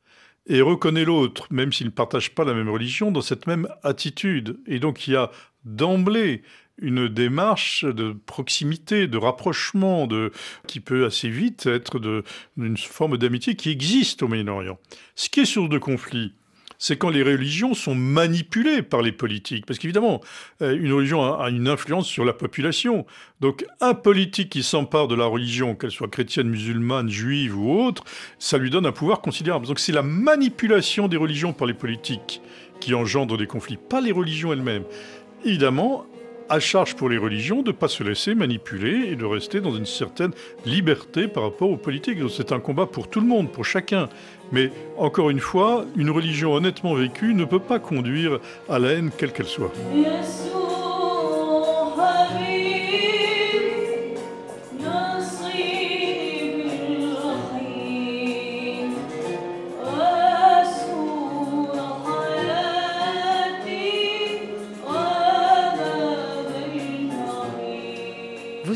et reconnaît l'autre, même s'il ne partage pas la même religion, dans cette même attitude. Et donc il y a d'emblée une démarche de proximité, de rapprochement, de, qui peut assez vite être d'une forme d'amitié qui existe au Moyen-Orient. Ce qui est source de conflit, c'est quand les religions sont manipulées par les politiques. Parce qu'évidemment, euh, une religion a une influence sur la population. Donc un politique qui s'empare de la religion, qu'elle soit chrétienne, musulmane, juive ou autre, ça lui donne un pouvoir considérable. Donc c'est la manipulation des religions par les politiques qui engendre des conflits, pas les religions elles-mêmes. Évidemment, à charge pour les religions de ne pas se laisser manipuler et de rester dans une certaine liberté par rapport aux politiques. C'est un combat pour tout le monde, pour chacun. Mais encore une fois, une religion honnêtement vécue ne peut pas conduire à la haine, quelle qu'elle soit.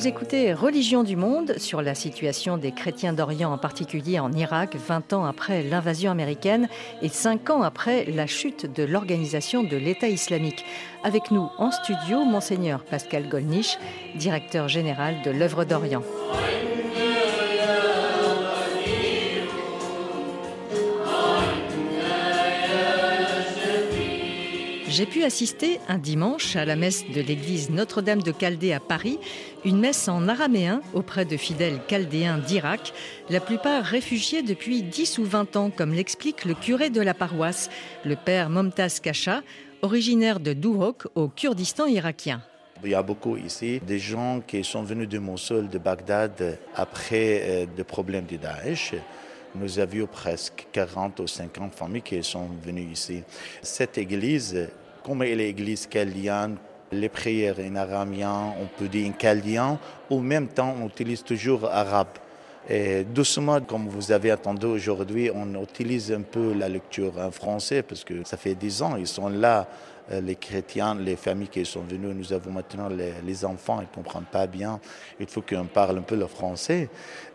Vous écoutez Religion du monde sur la situation des chrétiens d'Orient, en particulier en Irak, 20 ans après l'invasion américaine et 5 ans après la chute de l'organisation de l'État islamique. Avec nous en studio, Monseigneur Pascal Golnisch, directeur général de l'œuvre d'Orient. J'ai pu assister un dimanche à la messe de l'église Notre-Dame de Chaldée à Paris, une messe en araméen auprès de fidèles chaldéens d'Irak, la plupart réfugiés depuis 10 ou 20 ans, comme l'explique le curé de la paroisse, le père Momtaz Kasha, originaire de Duhok au Kurdistan irakien.
Il y a beaucoup ici des gens qui sont venus de Mossoul, de Bagdad, après des euh, problèmes de Daesh. Nous avions presque 40 ou 50 familles qui sont venues ici. Cette église comme l'église chaldéenne, les prières en aramien, on peut dire en chaldéen, au même temps on utilise toujours arabe. Et doucement, comme vous avez entendu aujourd'hui, on utilise un peu la lecture en français parce que ça fait dix ans, ils sont là euh, les chrétiens, les familles qui sont venues, nous avons maintenant les, enfants, ils ne comprennent pas bien, il faut qu'on parle un peu le français.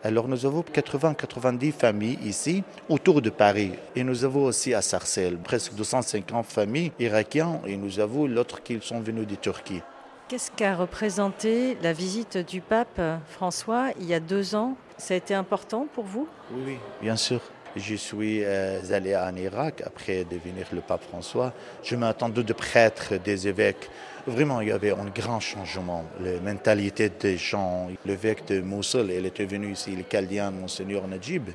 Alors nous avons 80-90 familles ici, autour de Paris. Et nous avons aussi à Sarcelles, presque 250 familles irakiennes, et nous avons l'autre qui sont venus de Turquie.
Qu'est-ce qu'a représenté la visite du pape François il y a deux ans Ça a été important pour vous?
Oui, bien sûr. Je suis euh, allé en Irak après devenir le pape François. Je m'attendais de prêtres, des évêques. Vraiment, il y avait un grand changement. La mentalité des gens. L'évêque de Mosul, il était venu ici, le Chaldéen, Monseigneur Najib.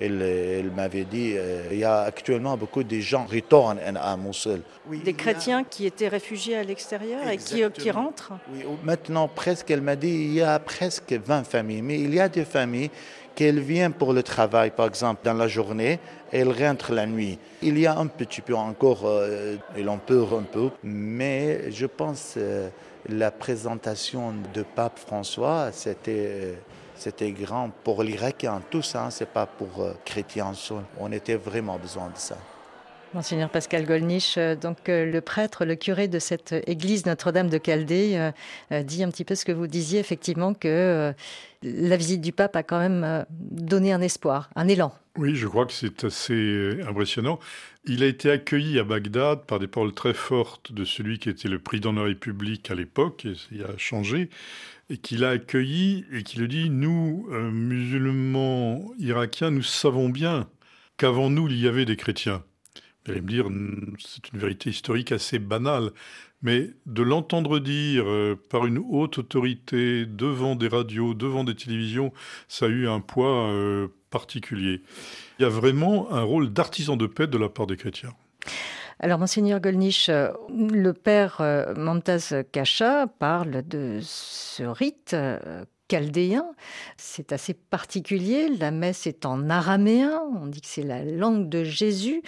Il, m'avait dit euh, il y a actuellement beaucoup de gens qui retournent à Mosul.
des chrétiens qui étaient réfugiés à l'extérieur et qui, qui, rentrent
Oui, maintenant, presque, elle m'a dit il y a presque 20 familles. Mais il y a des familles qu'elle vient pour le travail, par exemple, dans la journée, et elle rentre la nuit. Il y a un petit peu encore, euh, il en peur un peu, mais je pense que euh, la présentation de pape François, c'était euh, c'était grand pour l'Irakien, tout ça, hein, c'est pas pour euh, chrétiens. On était vraiment besoin de ça.
Monseigneur Pascal Golnisch, euh, donc euh, le prêtre, le curé de cette église Notre-Dame de Chaldée, euh, dit un petit peu ce que vous disiez, effectivement, que la visite du pape a quand même donné un espoir, un élan.
Oui, je crois que c'est assez impressionnant. Il a été accueilli à Bagdad par des paroles très fortes de celui qui était le président de la République à l'époque, et il a changé, et qu'il a accueilli et qui le dit, nous, musulmans irakiens, nous savons bien qu'avant nous, il y avait des chrétiens. Vous allez me dire, c'est une vérité historique assez banale, mais de l'entendre dire euh, par une haute autorité devant des radios, devant des télévisions, ça a eu un poids euh, particulier. Il y a vraiment un rôle d'artisan de paix de la part des chrétiens.
Alors, Monseigneur Golnisch, euh, le père Momtaz Kacha parle de ce rite chaldéen. C'est assez particulier. La messe est en araméen. On dit que c'est la langue de Jésus.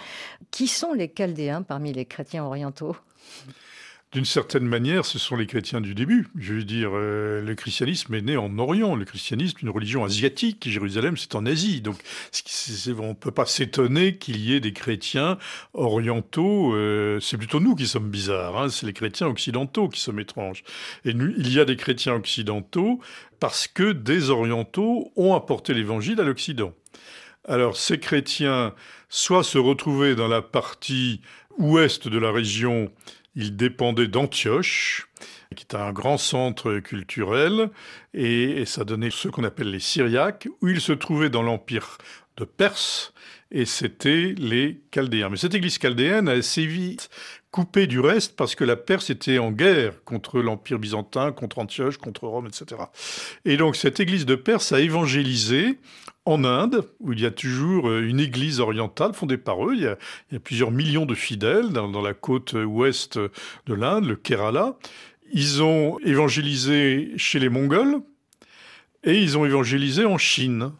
Qui sont les chaldéens parmi les chrétiens orientaux?
D'une certaine manière, ce sont les chrétiens du début. Je veux dire, euh, le christianisme est né en Orient. Le christianisme, une religion asiatique. Jérusalem, c'est en Asie. Donc, on ne peut pas s'étonner qu'il y ait des chrétiens orientaux. Euh, c'est plutôt nous qui sommes bizarres. Hein. C'est les chrétiens occidentaux qui sommes étranges. Et il y a des chrétiens occidentaux parce que des orientaux ont apporté l'évangile à l'Occident. Alors, ces chrétiens, soit se retrouvaient dans la partie ouest de la région il dépendait d'Antioche, qui est un grand centre culturel, et, ça donnait ce qu'on appelle les Syriaques, où il se trouvait dans l'empire de Perse, et c'était les Chaldéens. Mais cette église chaldéenne a assez vite coupé du reste parce que la Perse était en guerre contre l'Empire byzantin, contre Antioche, contre Rome, etc. Et donc cette église de Perse a évangélisé en Inde, où il y a toujours euh, une église orientale fondée par eux. Il y a, plusieurs millions de fidèles dans, la côte ouest de l'Inde, le Kerala. Ils ont évangélisé chez les Mongols et ils ont évangélisé en Chine.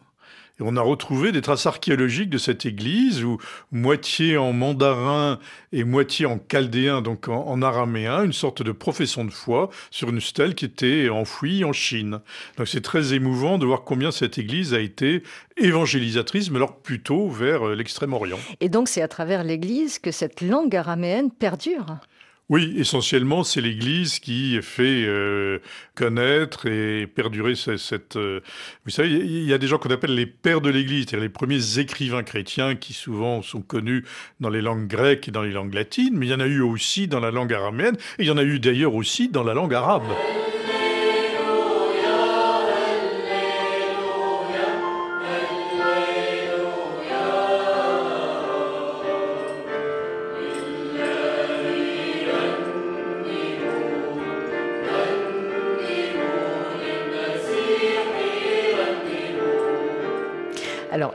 On a retrouvé des traces archéologiques de cette église où moitié en mandarin et moitié en chaldéen, donc en, araméen, une sorte de profession de foi sur une stèle qui était enfouie en Chine. Donc c'est très émouvant de voir combien cette église a été évangélisatrice, mais alors plutôt vers euh, l'extrême-orient.
Et donc c'est à travers l'église que cette langue araméenne perdure
oui, essentiellement, c'est l'Église qui fait euh, connaître et perdurer cette... Euh, vous savez, il y a des gens qu'on appelle les pères de l'Église, c'est-à-dire les premiers écrivains chrétiens qui souvent sont connus dans les langues grecques et dans les langues latines, mais il y en a eu aussi dans la langue araméenne, et il y en a eu d'ailleurs aussi dans la langue arabe.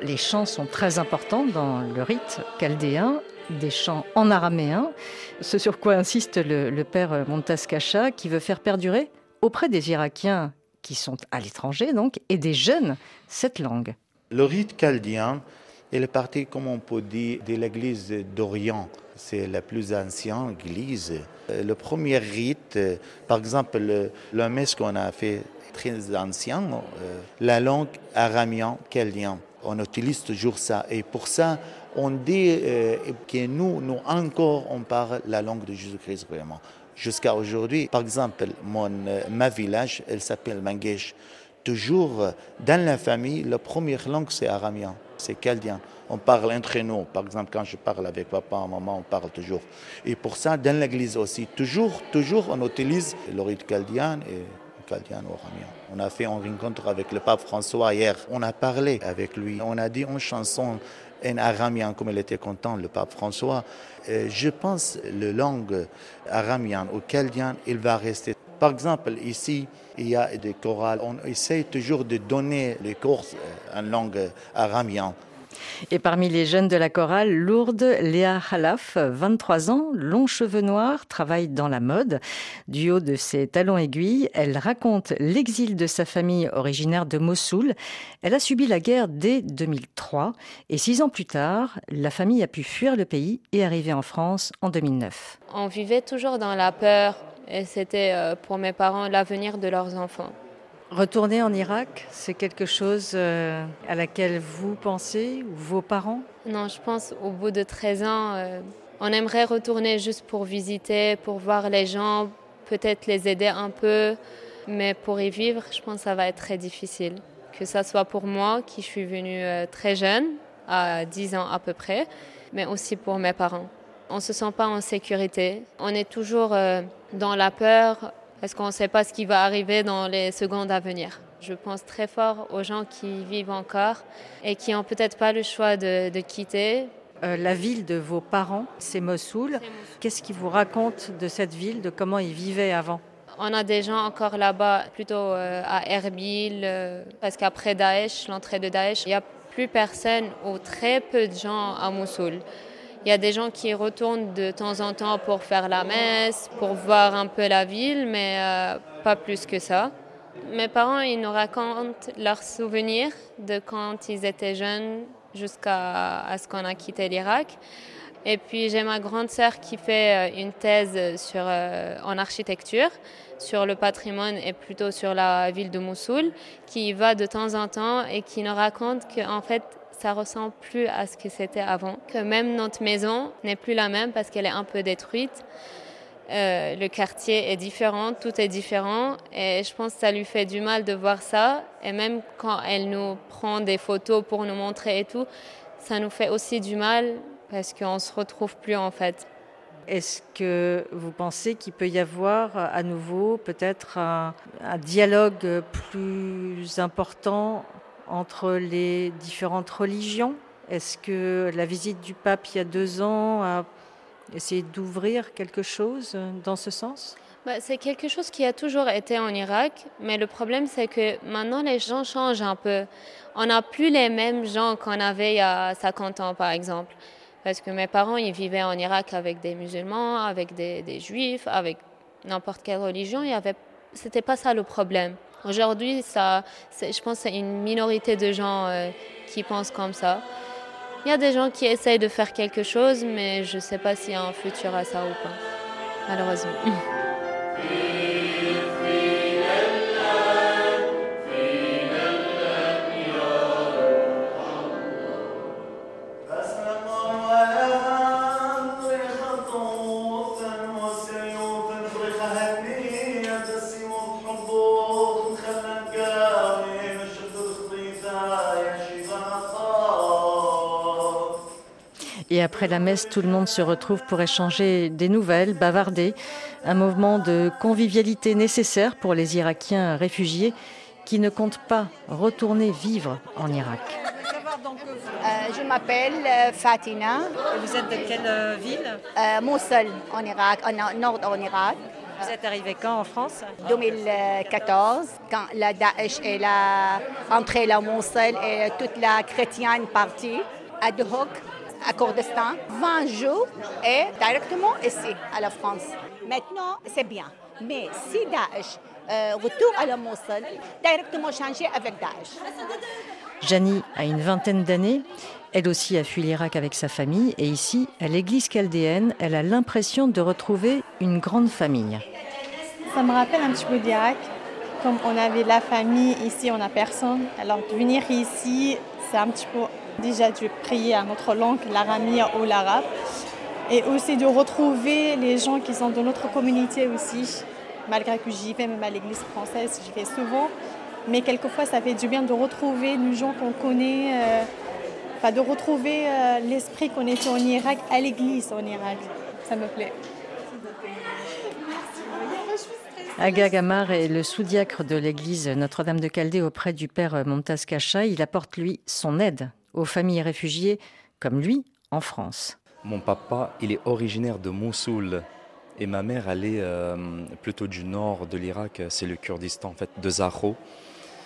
Les chants sont très importants dans le rite chaldéen, des chants en araméen, ce sur quoi insiste le, père Montascacha, qui veut faire perdurer auprès des Irakiens qui sont à l'étranger, donc, et des jeunes, cette langue.
Le rite chaldéen, est parti, comme on peut dire, de l'église d'Orient. C'est la plus ancienne église. Le premier rite, par exemple, le, le messe qu'on a fait très ancien, euh, la langue araméenne chaldéen on utilise toujours ça. Et pour ça, on dit euh, que nous, nous encore, on parle la langue de Jésus-Christ vraiment. Jusqu'à aujourd'hui, par exemple, mon, euh, ma village, elle s'appelle Mangesh. Toujours, dans la famille, la première langue, c'est araméen, c'est chaldien. On parle entre nous. Par exemple, quand je parle avec papa, maman, on parle toujours. Et pour ça, dans l'église aussi, toujours, toujours, on utilise le rite chaldien et on a fait une rencontre avec le pape François hier. On a parlé avec lui. On a dit une chanson en aramien, comme il était content, le pape François. je pense la langue aramienne ou chaldien, il va rester. Par exemple, ici, il y a des chorales. On essaie toujours de donner les cours en langue aramienne.
Et parmi les jeunes de la chorale, Lourdes Léa Halaf, 23 ans, longs cheveux noirs, travaille dans la mode. Du haut de ses talons aiguilles, elle raconte l'exil de sa famille originaire de Mossoul. Elle a subi la guerre dès 2003 et six ans plus tard, la famille a pu fuir le pays et arriver en France en 2009.
On vivait toujours dans la peur et c'était euh, pour mes parents l'avenir de leurs enfants.
Retourner en Irak, c'est quelque chose euh, à laquelle vous pensez ou vos parents?
Non, je pense au bout de 13 ans, euh, on aimerait retourner juste pour visiter, pour voir les gens, peut-être les aider un peu, mais pour y vivre, je pense que ça va être très difficile. Que ça soit pour moi, qui suis venue euh, très jeune, à 10 ans à peu près, mais aussi pour mes parents. On ne se sent pas en sécurité. On est toujours dans la peur, parce qu'on ne sait pas ce qui va arriver dans les secondes à venir. Je pense très fort aux gens qui vivent encore et qui n'ont peut-être pas le choix de, quitter.
Euh, la ville de vos parents, c'est Mossoul. Qu'est-ce qu'ils vous racontent de cette ville, de comment ils vivaient avant?
On a des gens encore là-bas, plutôt euh, à Erbil, euh, parce qu'après Daesh, l'entrée de Daesh, il n'y a plus personne ou très peu de gens à Mossoul. Il y a des gens qui retournent de temps en temps pour faire la messe, pour voir un peu la ville, mais euh, pas plus que ça. Mes parents, ils nous racontent leurs souvenirs de quand ils étaient jeunes jusqu'à ce qu'on a quitté l'Irak. Et puis j'ai ma grande sœur qui fait euh, une thèse sur, euh, en architecture sur le patrimoine et plutôt sur la ville de Mossoul, qui va de temps en temps et qui nous raconte qu'en fait ça ressemble plus à ce que c'était avant. Que même notre maison n'est plus la même parce qu'elle est un peu détruite. Euh, le quartier est différent, tout est différent et je pense que ça lui fait du mal de voir ça. Et même quand elle nous prend des photos pour nous montrer et tout, ça nous fait aussi du mal parce qu'on se retrouve plus en fait.
Est-ce que vous pensez qu'il peut y avoir à nouveau peut-être un dialogue plus important entre les différentes religions Est-ce que la visite du pape il y a deux ans a essayé d'ouvrir quelque chose dans ce sens?
Bah, c'est quelque chose qui a toujours été en Irak, mais le problème c'est que maintenant les gens changent un peu. On n'a plus les mêmes gens qu'on avait il y a 50 ans par exemple. Parce que mes parents, ils vivaient en Irak avec des musulmans, avec des, des juifs, avec n'importe quelle religion, il y avait, c'était pas ça le problème. Aujourd'hui, ça, je pense, c'est une minorité de gens euh, qui pensent comme ça. Il y a des gens qui essayent de faire quelque chose, mais je ne sais pas s'il y a un futur à ça ou pas, malheureusement. *laughs*
Et après la messe, tout le monde se retrouve pour échanger des nouvelles, bavarder. Un mouvement de convivialité nécessaire pour les Irakiens réfugiés qui ne comptent pas retourner vivre en Irak.
Euh, je m'appelle euh, Fatina.
vous êtes de quelle euh, ville?
Mosul, en Irak, en nord en Irak.
Vous êtes arrivé quand en France?
2014, quand la Daesh est entrée à Mosul et toute la chrétienne partie ad hoc à Kurdistan, 20 jours et directement ici, à la France. Maintenant, c'est bien. Mais si Daesh euh, retourne à la Mosul, directement changer avec Daesh.
Janie a une vingtaine d'années. Elle aussi a fui l'Irak avec sa famille et ici, à l'église chaldéenne, elle a l'impression de retrouver une grande famille.
Ça me rappelle un petit peu d'Irak. Comme on avait la famille, ici on n'a personne. Alors de venir ici, c'est un petit peu Déjà de prier à notre langue, l'aramie ou l'arabe. Et aussi de retrouver les gens qui sont de notre communauté aussi. Malgré que j'y vais même à l'église française, j'y vais souvent. Mais quelquefois, ça fait du bien de retrouver les gens qu'on connaît, euh, enfin, de retrouver euh, l'esprit qu'on était en Irak à l'église en Irak. Ça me plaît.
Aga Gamar est le sous-diacre de l'église Notre-Dame de Caldé auprès du père Momtaz Kacha. Il apporte, lui, son aide aux familles réfugiées comme lui en France.
Mon papa, il est originaire de Mossoul et ma mère, elle est euh, plutôt du nord de l'Irak, c'est le Kurdistan en fait, de Zahro.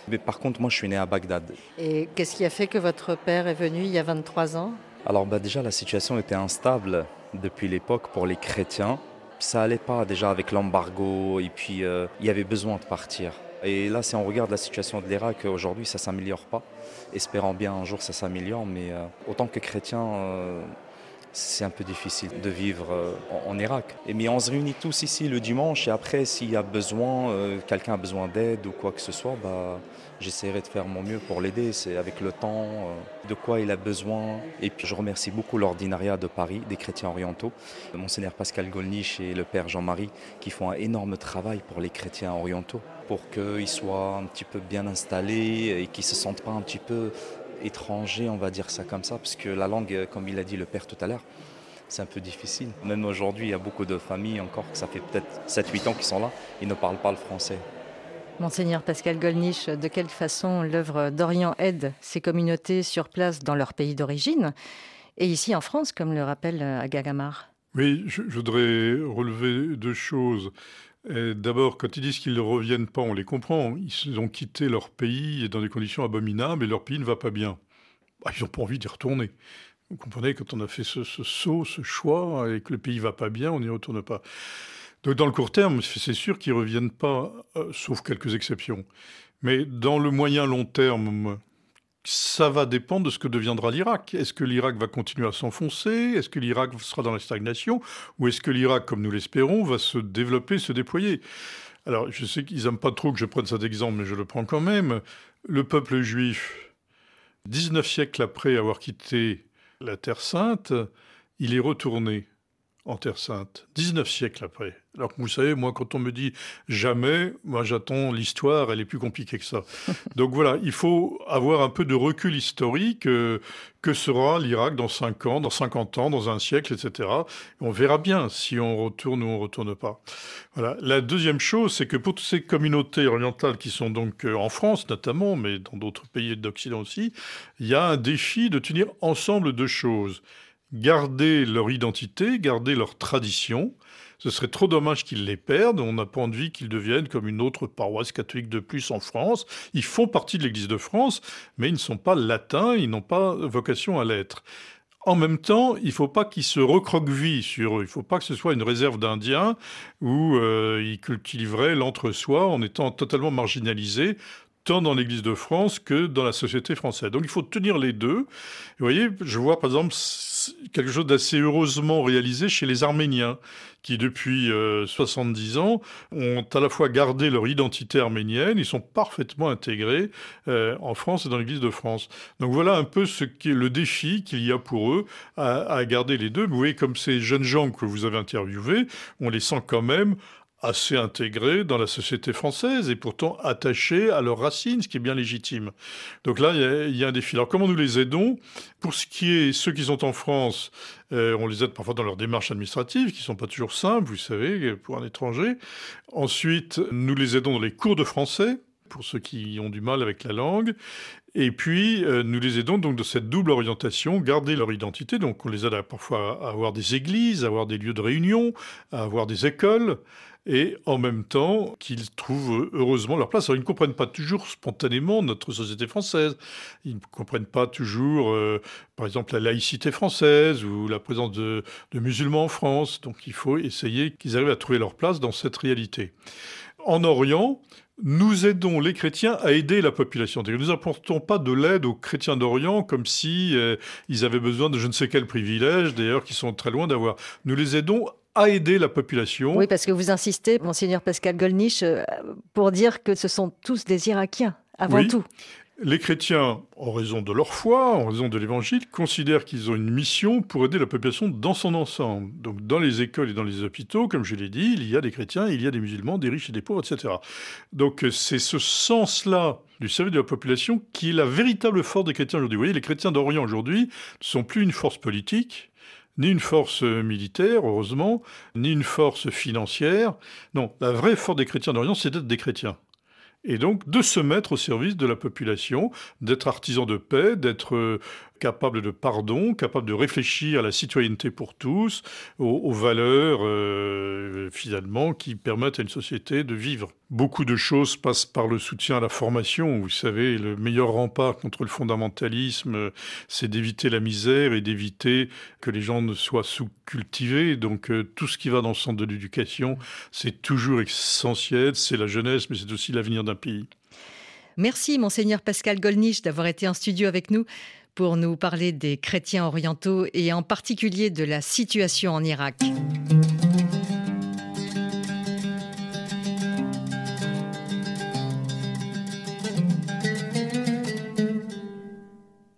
Mais par contre, moi, je suis né à Bagdad.
Et qu'est-ce qui a fait que votre père est venu il y a 23 ans?
Alors bah, déjà, la situation était instable depuis l'époque pour les chrétiens. Ça allait pas déjà avec l'embargo et puis euh, il y avait besoin de partir. Et là, si on regarde la situation de l'Irak, aujourd'hui, ça ne s'améliore pas. Espérant bien un jour ça s'améliore, mais euh, autant que chrétien, euh, c'est un peu difficile de vivre euh, en, Irak. Mais on se réunit tous ici le dimanche et après, s'il y a besoin, quelqu'un a besoin d'aide ou quoi que ce soit, bah, j'essaierai de faire mon mieux pour l'aider. C'est avec le temps, de quoi il a besoin. Et puis je remercie beaucoup l'ordinariat de Paris, des chrétiens orientaux, Monseigneur Pascal Golnisch et le Père Jean-Marie, qui font un énorme travail pour les chrétiens orientaux pour qu'ils soient un petit peu bien installés et qu'ils ne se sentent pas un petit peu étrangers, on va dire ça comme ça, parce que la langue, comme il a dit le père tout à l'heure, c'est un peu difficile. Même aujourd'hui, il y a beaucoup de familles encore, que ça fait peut-être 7-8 ans qu'ils sont là, ils ne parlent pas le français.
Monseigneur Pascal Golnisch, de quelle façon l'œuvre d'Orient aide ces communautés sur place dans leur pays d'origine et ici en France, comme le rappelle Agagamar
Oui, je voudrais relever deux choses. D'abord, quand ils disent qu'ils ne reviennent pas, on les comprend. Ils ont quitté leur pays dans des conditions abominables et leur pays ne va pas bien. Bah, ils n'ont pas envie d'y retourner. Vous comprenez, quand on a fait ce, saut, ce choix, et que le pays va pas bien, on n'y retourne pas. Donc dans le court terme, c'est sûr qu'ils ne reviennent pas, euh, sauf quelques exceptions. Mais dans le moyen long terme, ça va dépendre de ce que deviendra l'Irak. Est-ce que l'Irak va continuer à s'enfoncer? Est-ce que l'Irak sera dans la stagnation? Ou est-ce que l'Irak, comme nous l'espérons, va se développer, se déployer? Alors, je sais qu'ils n'aiment pas trop que je prenne cet exemple, mais je le prends quand même. Le peuple juif, 19 siècles après avoir quitté la Terre sainte, il est retourné en Terre sainte, 19 siècles après. Alors que vous savez, moi, quand on me dit jamais, moi j'attends l'histoire, elle est plus compliquée que ça. *laughs* Donc voilà, il faut avoir un peu de recul historique. Euh, que sera l'Irak dans 5 ans, dans 50 ans, dans un siècle, etc. On verra bien si on retourne ou on retourne pas. Voilà. La deuxième chose, c'est que pour toutes ces communautés orientales qui sont donc euh, en France notamment, mais dans d'autres pays d'Occident aussi, il y a un défi de tenir ensemble deux choses garder leur identité, garder leur tradition. Ce serait trop dommage qu'ils les perdent. On n'a pas envie qu'ils deviennent comme une autre paroisse catholique de plus en France. Ils font partie de l'Église de France, mais ils ne sont pas latins, ils n'ont pas vocation à l'être. En même temps, il ne faut pas qu'ils se recroquevillent sur, il ne faut pas que ce soit une réserve d'Indiens où euh, ils cultiveraient l'entre-soi en étant totalement marginalisés tant dans l'Église de France que dans la société française. Donc il faut tenir les deux. Vous voyez, je vois par exemple quelque chose d'assez heureusement réalisé chez les Arméniens, qui depuis 70 euh, ans ont à la fois gardé leur identité arménienne, ils sont parfaitement intégrés euh, en France et dans l'Église de France. Donc voilà un peu ce qui est le défi qu'il y a pour eux à garder les deux. Vous voyez, comme ces jeunes gens que vous avez interviewés, on les sent quand même assez intégrés dans la société française et pourtant attachés à leurs racines, ce qui est bien légitime. Donc là, il y, a un défi. Alors comment nous les aidons? Pour ce qui est ceux qui sont en France, euh, on les aide parfois dans leurs démarches administratives, qui sont pas toujours simples, vous savez, pour un étranger. Ensuite, nous les aidons dans les cours de français pour ceux qui ont du mal avec la langue. Et puis, euh, nous les aidons donc de cette double orientation, garder leur identité. Donc, on les aide à, parfois à avoir des églises, à avoir des lieux de réunion, à avoir des écoles et en même temps qu'ils trouvent heureusement leur place. Alors, ils ne comprennent pas toujours spontanément notre société française. Ils ne comprennent pas toujours, euh, par exemple, la laïcité française ou la présence de, musulmans en France. Donc il faut essayer qu'ils arrivent à trouver leur place dans cette réalité. En Orient, nous aidons les chrétiens à aider la population. Nous n'apportons pas de l'aide aux chrétiens d'Orient comme si euh, ils avaient besoin de je ne sais quel privilège, d'ailleurs, qui sont très loin d'avoir. Nous les aidons à aider la population.
Oui, parce que vous insistez, monseigneur Pascal Golnisch, euh, pour dire que ce sont tous des Irakiens, avant oui. tout.
Les chrétiens, en raison de leur foi, en raison de l'évangile, considèrent qu'ils ont une mission pour aider la population dans son ensemble. Donc dans les écoles et dans les hôpitaux, comme je l'ai dit, il y a des chrétiens, il y a des musulmans, des riches et des pauvres, etc. Donc c'est ce sens-là du service de la population qui est la véritable force des chrétiens aujourd'hui. Vous voyez, les chrétiens d'Orient aujourd'hui ne sont plus une force politique, ni une force militaire, heureusement, ni une force financière. Non, la vraie force des chrétiens d'Orient, c'est d'être des chrétiens. Et donc de se mettre au service de la population, d'être artisan de paix, d'être capable de pardon, capable de réfléchir à la citoyenneté pour tous, aux, valeurs euh, finalement qui permettent à une société de vivre. Beaucoup de choses passent par le soutien à la formation. Vous savez, le meilleur rempart contre le fondamentalisme, c'est d'éviter la misère et d'éviter que les gens ne soient sous-cultivés. Donc euh, tout ce qui va dans le sens de l'éducation, c'est toujours essentiel. C'est la jeunesse, mais c'est aussi l'avenir d'un pays.
Merci, monseigneur Pascal Golnisch, d'avoir été en studio avec nous pour nous parler des chrétiens orientaux et en particulier de la situation en Irak.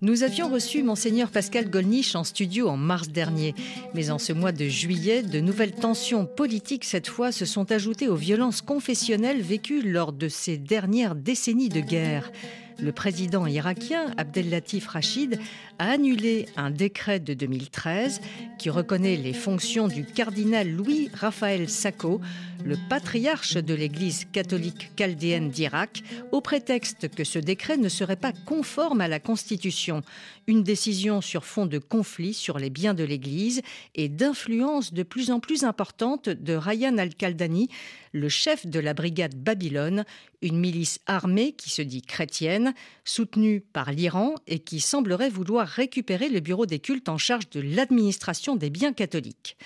Nous avions reçu monseigneur Pascal Golnisch en studio en mars dernier, mais en ce mois de juillet, de nouvelles tensions politiques cette fois se sont ajoutées aux violences confessionnelles vécues lors de ces dernières décennies de guerre le président irakien Abdelatif Rachid a annulé un décret de 2013 qui reconnaît les fonctions du cardinal Louis Raphaël Sacco, le patriarche de l'Église catholique chaldéenne d'Irak, au prétexte que ce décret ne serait pas conforme à la Constitution, une décision sur fond de conflit sur les biens de l'Église et d'influence de plus en plus importante de Ryan al-Kaldani, le chef de la brigade Babylone, une milice armée qui se dit chrétienne, soutenue par l'Iran et qui semblerait vouloir récupérer le bureau des cultes en charge de l'administration des biens catholiques.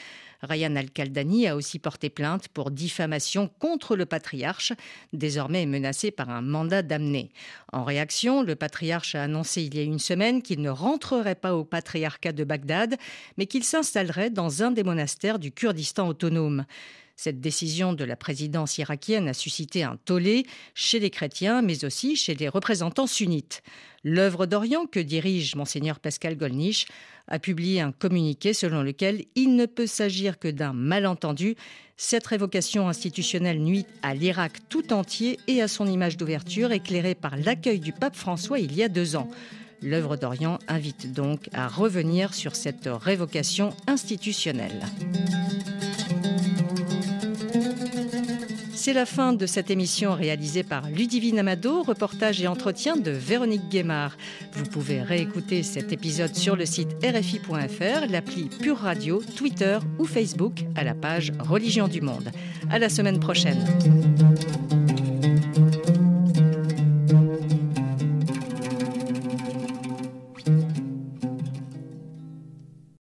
Ryan Al-Kaldani a aussi porté plainte pour diffamation contre le patriarche, désormais menacé par un mandat d'amener. En réaction, le patriarche a annoncé il y a une semaine qu'il ne rentrerait pas au patriarcat de Bagdad, mais qu'il s'installerait dans un des monastères du Kurdistan autonome. Cette décision de la présidence irakienne a suscité un tollé chez les chrétiens, mais aussi chez les représentants sunnites. L'œuvre d'Orient que dirige monseigneur Pascal Golnisch a publié un communiqué selon lequel il ne peut s'agir que d'un malentendu. Cette révocation institutionnelle nuit à l'Irak tout entier et à son image d'ouverture éclairée par l'accueil du pape François il y a deux ans. L'œuvre d'Orient invite donc à revenir sur cette révocation institutionnelle. C'est la fin de cette émission réalisée par Ludivine Amado, reportage et entretien de Véronique Guémard. Vous pouvez réécouter cet épisode sur le site rfi.fr, l'appli Pure Radio, Twitter ou Facebook à la page Religion du Monde. À la semaine prochaine.